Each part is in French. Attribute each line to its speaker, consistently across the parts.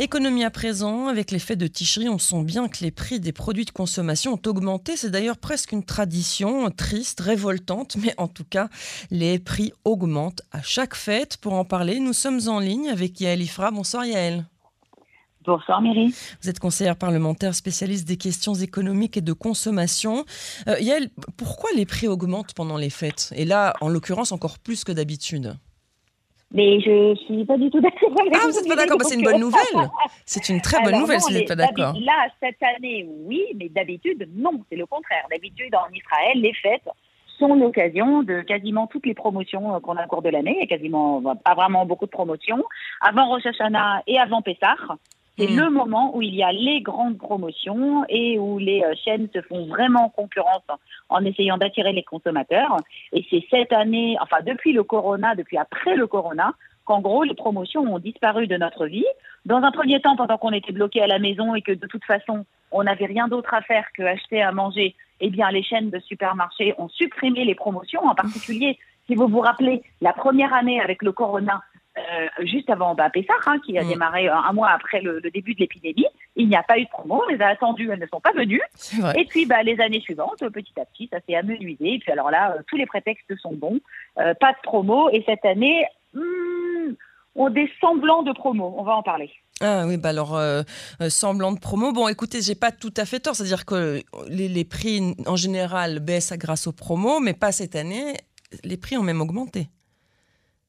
Speaker 1: Économie à présent, avec l'effet de Ticherie, on sent bien que les prix des produits de consommation ont augmenté. C'est d'ailleurs presque une tradition triste, révoltante, mais en tout cas, les prix augmentent à chaque fête. Pour en parler, nous sommes en ligne avec Yael Ifra. Bonsoir Yael.
Speaker 2: Bonsoir Myri.
Speaker 1: Vous êtes conseillère parlementaire spécialiste des questions économiques et de consommation. Euh, Yael, pourquoi les prix augmentent pendant les fêtes? Et là, en l'occurrence, encore plus que d'habitude
Speaker 2: mais je suis pas du tout d'accord avec
Speaker 1: Ah, vous n'êtes pas d'accord bah, C'est une bonne nouvelle. C'est une très bonne nouvelle si vous n'êtes pas d'accord.
Speaker 2: Là, cette année, oui, mais d'habitude, non. C'est le contraire. D'habitude, en Israël, les fêtes sont l'occasion de quasiment toutes les promotions euh, qu'on a au cours de l'année. Il y a quasiment pas vraiment beaucoup de promotions. Avant Rosh Hashanah et avant Pessah, c'est mm. le moment où il y a les grandes promotions et où les euh, chaînes se font vraiment concurrence en essayant d'attirer les consommateurs. Et c'est cette année, enfin depuis le corona, depuis après le corona, qu'en gros les promotions ont disparu de notre vie. Dans un premier temps, pendant qu'on était bloqué à la maison et que de toute façon on n'avait rien d'autre à faire que acheter à manger, eh bien les chaînes de supermarchés ont supprimé les promotions, en particulier si vous vous rappelez la première année avec le corona, euh, juste avant bah, Pessah, hein, qui a mm. démarré un, mois après le, début de l'épidémie. Il n'y a pas eu de promo, on les a attendues, elles ne sont pas venues. Et puis bah, les années suivantes, petit à petit, ça s'est amenuisé. Et puis alors là, euh, tous les prétextes sont bons. Euh, pas de promo. Et cette année, hmm, on des semblants de promo. On va en parler.
Speaker 1: Ah oui, bah alors, semblant de promo. Bon, écoutez, j'ai pas tout à fait tort. C'est-à-dire que les, les, prix, en général, baissent grâce aux promos, mais pas cette année. Les prix ont même augmenté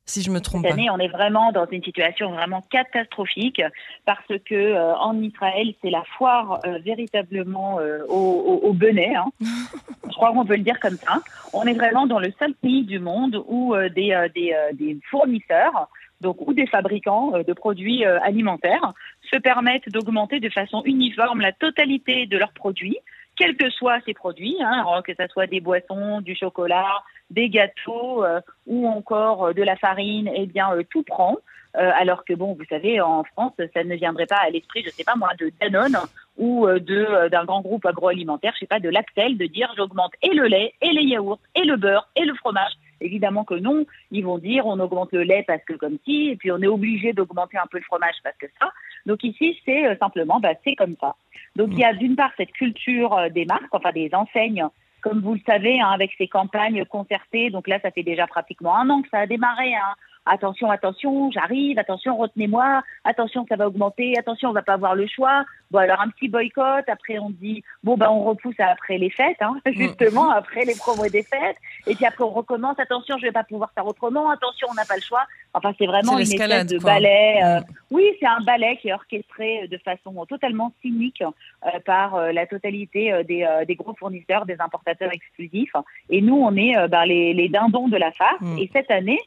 Speaker 1: si je me trompe
Speaker 2: Cette année, on est vraiment dans une situation vraiment catastrophique parce que euh, en Israël, c'est la foire euh, véritablement euh, au, au, benet. Hein. je crois qu'on peut le dire comme ça. On est vraiment dans le seul pays du monde où des, des, des, fournisseurs donc ou des fabricants de produits alimentaires se permettent d'augmenter de façon uniforme la totalité de leurs produits, quels que soient ces produits, hein, que ce soit des boissons, du chocolat, des gâteaux euh, ou encore euh, de la farine, eh bien euh, tout prend. alors que bon, vous savez, en France, ça ne viendrait pas à l'esprit, je sais pas moi, de Danone ou d'un grand groupe agroalimentaire, je sais pas, de Lactel, de dire j'augmente et le lait, et les yaourts, et le beurre, et le fromage. Évidemment que non, ils vont dire on augmente le lait parce que comme si, et puis on est obligé d'augmenter un peu le fromage parce que ça. Donc ici, c'est simplement, bah, c'est comme ça. Donc il y a d'une part cette culture des marques, enfin des enseignes comme vous le savez, hein, avec ces campagnes concertées. Donc là, ça fait déjà pratiquement un an que ça a démarré. Hein. Attention, attention, j'arrive, attention, retenez-moi, attention, ça va augmenter, attention, on va pas avoir le choix. Bon, alors un petit boycott, après on dit, bon, ben on repousse après les fêtes, hein, justement, après les promos des fêtes. Et puis après on recommence, attention, je vais pas pouvoir faire autrement, attention, on n'a pas le choix. Enfin, c'est vraiment une espèce de ballet. Euh, mm. oui, c'est un ballet qui est orchestré de façon totalement cynique euh, par euh, la totalité des, des, gros fournisseurs, des importateurs exclusifs. Et nous, on est ben, les, les, dindons de la farce. Mm. Et cette année,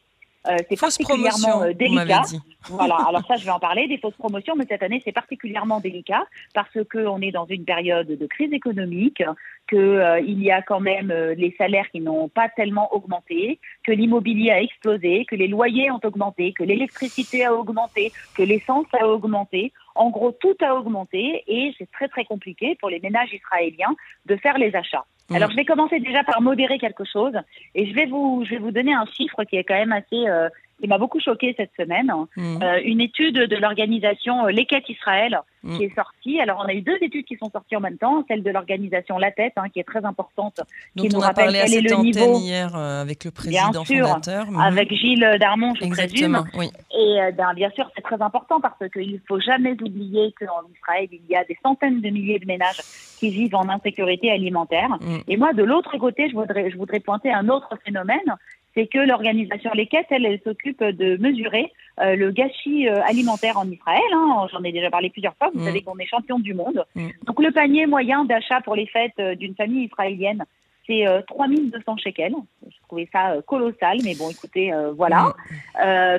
Speaker 2: euh, c'est particulièrement euh, délicat. Voilà, alors ça, je vais en parler des fausses promotions, mais cette année, c'est particulièrement délicat parce qu'on est dans une période de crise économique, qu'il euh, y a quand même les salaires qui n'ont pas tellement augmenté, que l'immobilier a explosé, que les loyers ont augmenté, que l'électricité a augmenté, que l'essence a augmenté. En gros, tout a augmenté et c'est très très compliqué pour les ménages israéliens de faire les achats. Alors, je vais commencer déjà par modérer quelque chose et je vais vous, je vais vous donner un chiffre qui est quand même assez, euh, qui m'a beaucoup choqué cette semaine. Mm. Euh, une étude de l'organisation euh, Leket Israël mm. qui est sortie. Alors, on a eu deux études qui sont sorties en même temps. Celle de l'organisation La Tête, hein, qui est très importante,
Speaker 1: Donc,
Speaker 2: qui
Speaker 1: nous
Speaker 2: on rappelle
Speaker 1: a parlé à le niveau. hier avec le président
Speaker 2: bien sûr,
Speaker 1: fondateur.
Speaker 2: Avec Gilles Darmon, je présume. Oui. Et ben, bien sûr, c'est très important parce qu'il ne faut jamais oublier qu'en Israël, il y a des centaines de milliers de ménages qui vivent en insécurité alimentaire. Et moi, de l'autre côté, je voudrais, je voudrais pointer un autre phénomène, c'est que l'organisation Les Caisses, elle, elle s'occupe de mesurer euh, le gâchis euh, alimentaire en Israël. Hein. J'en ai déjà parlé plusieurs fois. Vous mm. savez qu'on est champion du monde. Mm. Donc le panier moyen d'achat pour les fêtes euh, d'une famille israélienne, c'est 3200 shekels. Je trouvais ça colossal, mais bon, écoutez, voilà.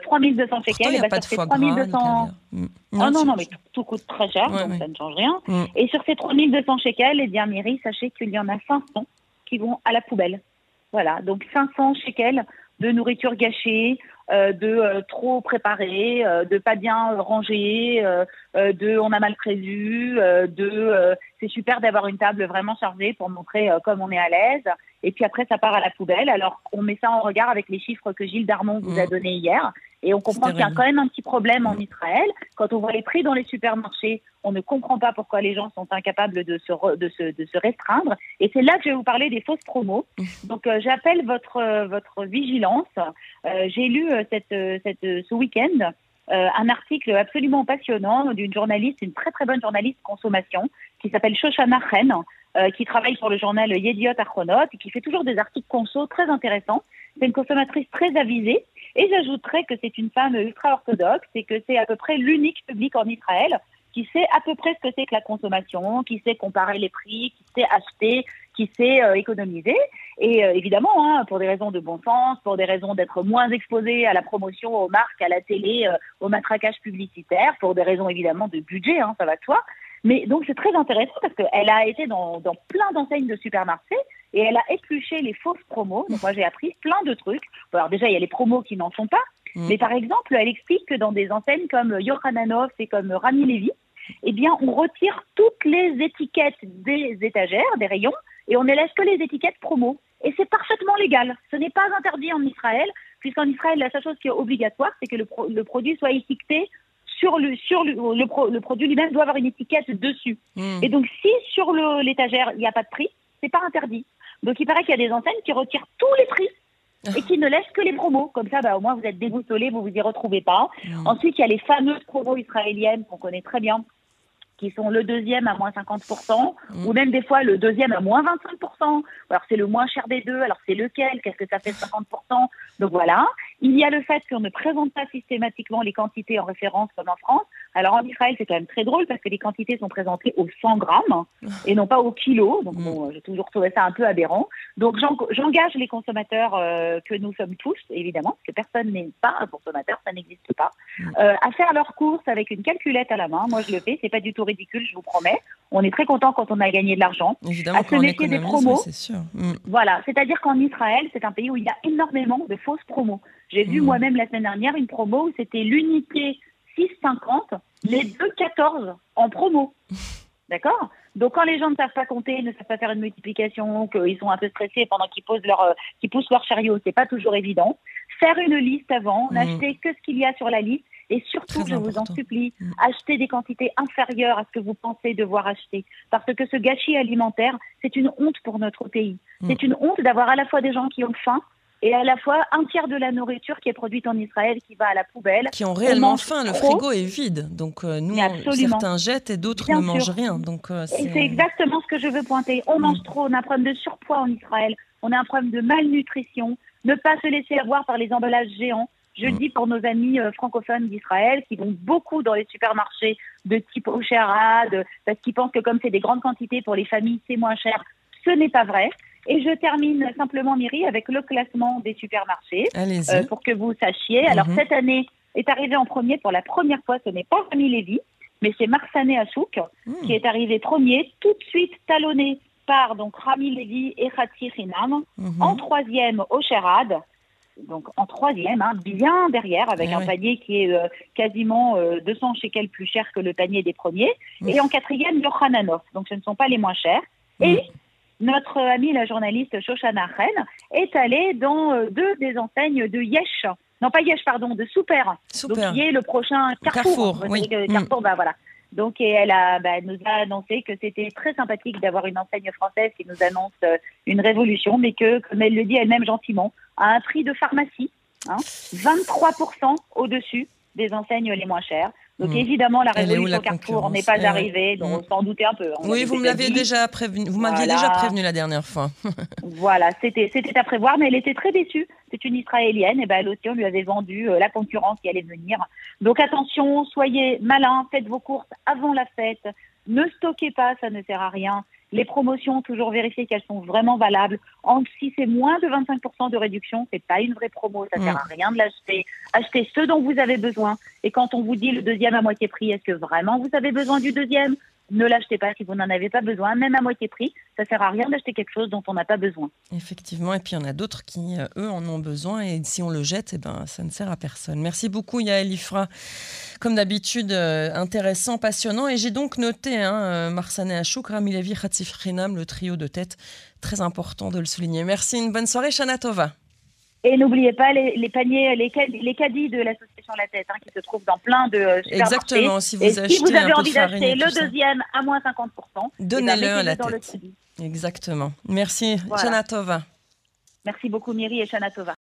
Speaker 2: 3200 shekels, et bah, sur ces 3200... Non, non, non, mais tout, coûte très cher, donc ça ne change rien. Mm. Et sur ces 3200 shekels, eh bien, Mairie, sachez qu'il y en a 500 qui vont à la poubelle. Voilà, donc 500 shekels de nourriture gâchée, euh, de euh, trop préparé, euh, de pas bien rangé, de on a mal prévu, de c'est super d'avoir une table vraiment chargée pour montrer comme on est à l'aise. Et puis après, ça part à la poubelle. Alors, on met ça en regard avec les chiffres que Gilles Darmon vous a mmh. donnés hier. Et on comprend qu'il y a quand même un petit problème en Israël. Quand on voit les prix dans les supermarchés, on ne comprend pas pourquoi les gens sont incapables de se, de se, de se restreindre. Et c'est là que je vais vous parler des fausses promos. Donc euh, j'appelle votre, euh, votre vigilance. Euh, j'ai lu cette, cette, ce week-end un article absolument passionnant d'une journaliste, une très très bonne journaliste consommation, qui s'appelle Shoshana Chen, qui travaille pour le journal Yediot Achronot et qui fait toujours des articles conso très intéressants. C'est une consommatrice très avisée. Et j'ajouterais que c'est une femme ultra-orthodoxe et que c'est à peu près l'unique public en Israël qui sait à peu près ce que c'est que la consommation, qui sait comparer les prix, qui sait acheter, qui sait euh, économiser. Et euh, évidemment, hein, pour des raisons de bon sens, pour des raisons d'être moins exposé à la promotion, aux marques, à la télé, euh, au matraquage publicitaire, pour des raisons évidemment de budget, hein, ça va de soi. Mais donc c'est très intéressant parce qu'elle a été dans, dans plein d'enseignes de supermarchés et elle a épluché les fausses promos. Donc moi j'ai appris plein de trucs. alors déjà il y a les promos qui n'en sont pas, mm. mais par exemple elle explique que dans des enseignes comme Yohananov et comme Rami Levy, eh bien on retire toutes les étiquettes des étagères, des rayons, et on ne laisse que les étiquettes promos. Et c'est parfaitement légal. Ce n'est pas interdit en Israël, puisqu'en Israël la seule chose qui est obligatoire, c'est que le, le produit soit étiqueté sur le sur le, le, produit lui-même doit avoir une étiquette dessus. Mm. Et donc si sur l'étagère il n'y a pas de prix, c'est pas interdit. Donc il paraît qu'il y a des enseignes qui retirent tous les prix et qui ne laissent que les promos. Comme ça, bah, au moins vous êtes déboussolés, vous vous y retrouvez pas. Ensuite, il y a les fameuses promos israéliennes qu'on connaît très bien, qui sont le deuxième à moins 50%, mm. ou même des fois le deuxième à moins 25%. Alors c'est le moins cher des deux, alors c'est lequel Qu'est-ce que ça fait 50% Donc voilà. Il y a le fait qu'on ne présente pas systématiquement les quantités en référence comme en France. Alors en Israël, c'est quand même très drôle parce que les quantités sont présentées au 100 grammes et non pas au kilo. Donc bon, j'ai toujours trouvé ça un peu aberrant. Donc j'engage les consommateurs euh, que nous sommes tous, évidemment, parce que personne n'est pas un consommateur, ça n'existe pas, euh, à faire leurs courses avec une calculette à la main. Moi, je le fais, c'est pas du tout ridicule, je vous promets. On est très content quand on a gagné de l'argent.
Speaker 1: Évidemment, à se méfier des promos. Sûr.
Speaker 2: Mm. Voilà, c'est-à-dire qu'en Israël, c'est un pays où il y a énormément de fausses promos. J'ai vu mm. moi-même la semaine dernière une promo où c'était l'unité 6,50, les 2,14 en promo. D'accord? Donc quand les gens ne savent pas compter, ne savent pas faire une multiplication, qu'ils sont un peu stressés pendant qu'ils posent leur, euh, qu'ils poussent leur chariot, c'est pas toujours évident. Faire une liste avant, mm. n'acheter que ce qu'il y a sur la liste et surtout, je vous en supplie, mm. achetez des quantités inférieures à ce que vous pensez devoir acheter. Parce que ce gâchis alimentaire, c'est une honte pour notre pays. Mm. C'est une honte d'avoir à la fois des gens qui ont faim et à la fois un tiers de la nourriture qui est produite en Israël qui va à la poubelle.
Speaker 1: Qui ont réellement faim, le frigo est vide. Donc euh, nous, certains jettent et d'autres ne mangent rien. Donc
Speaker 2: euh, c'est exactement ce que je veux pointer. On mange mm. trop, on a un problème de surpoids en Israël, on a un problème de malnutrition. Ne pas se laisser avoir par les emballages géants. Je le mm. dis pour nos amis euh, francophones d'Israël qui vont beaucoup dans les supermarchés de type Ocherad, parce qu'ils pensent que comme c'est des grandes quantités pour les familles, c'est moins cher. Ce n'est pas vrai. Et je termine simplement, Myri, avec le classement des supermarchés euh, pour que vous sachiez. Alors, mhm. cette année est arrivé en premier pour la première fois. Ce n'est pas Rami Lévy, mais c'est Marsané Achouk hmm. qui est arrivé premier, tout de suite talonné par donc Rami Lévy et Khati Rinam. Mhm. En troisième, Ocherad. Donc en troisième, hein, bien derrière, avec eh un panier qui est euh, quasiment 200 euh, shekels plus cher que le panier des premiers. Et en quatrième, Yochananov. Donc ce ne sont pas les moins chers. Et hmm notre amie la journaliste Shoshana Ren est allée dans euh, deux des enseignes de Yesh. Non, pas Yesh, pardon, de Super. Super. Donc, qui est le prochain Carrefour.
Speaker 1: Carrefour, oui.
Speaker 2: Carrefour, bah, voilà. Donc, et elle, a, bah, nous a annoncé que c'était très sympathique d'avoir une enseigne française qui nous annonce euh, une révolution, mais que, comme elle le dit elle-même gentiment, à un prix de pharmacie, hein, 23% au-dessus des enseignes les moins chères. Donc hmm. évidemment, la révolution Carrefour n'est pas eh arrivée, donc on s'en doutait un peu.
Speaker 1: Oui, vous m'aviez déjà prévenu. Vous m'aviez déjà prévenu la dernière fois.
Speaker 2: voilà, c'était c'était à prévoir, mais elle était très déçue. C'est une Israélienne, et ben elle aussi on lui avait vendu euh, la concurrence qui allait venir. Donc attention, soyez malins, faites vos courses avant la fête. Ne stockez pas, ça ne sert à rien. Les promotions, toujours vérifier qu'elles sont vraiment valables. En, si c'est moins de 25% de réduction, c'est pas une vraie promo, ça sert à mm. rien de l'acheter. Achetez ce dont vous avez besoin. Et quand on vous dit le deuxième à moitié prix, est-ce que vraiment vous avez besoin du deuxième? Ne l'achetez pas si vous n'en avez pas besoin, même à moitié prix. Ça sert à rien d'acheter quelque chose dont on n'a pas besoin.
Speaker 1: Effectivement, et puis il y en a d'autres qui, euh, eux, en ont besoin, et si on le jette, eh ben, ça ne sert à personne. Merci beaucoup, Yael Ifra. Comme d'habitude, euh, intéressant, passionnant, et j'ai donc noté hein, euh, Marsané Achouk, Ramilevi, Khatsif le trio de tête, très important de le souligner. Merci, une bonne soirée, Shana Tova.
Speaker 2: Et n'oubliez pas les, paniers, les, les, caddies de l'association La Tête, hein, qui se trouvent dans plein de supermarchés.
Speaker 1: Exactement, si vous,
Speaker 2: et
Speaker 1: achetez
Speaker 2: si vous avez
Speaker 1: un
Speaker 2: envie d'acheter le deuxième à moins 50%,
Speaker 1: donnez-le
Speaker 2: eh ben,
Speaker 1: à La Tête. Exactement. Merci,
Speaker 2: Voilà.
Speaker 1: Chanatova.
Speaker 2: Merci beaucoup Miri et Shanatova.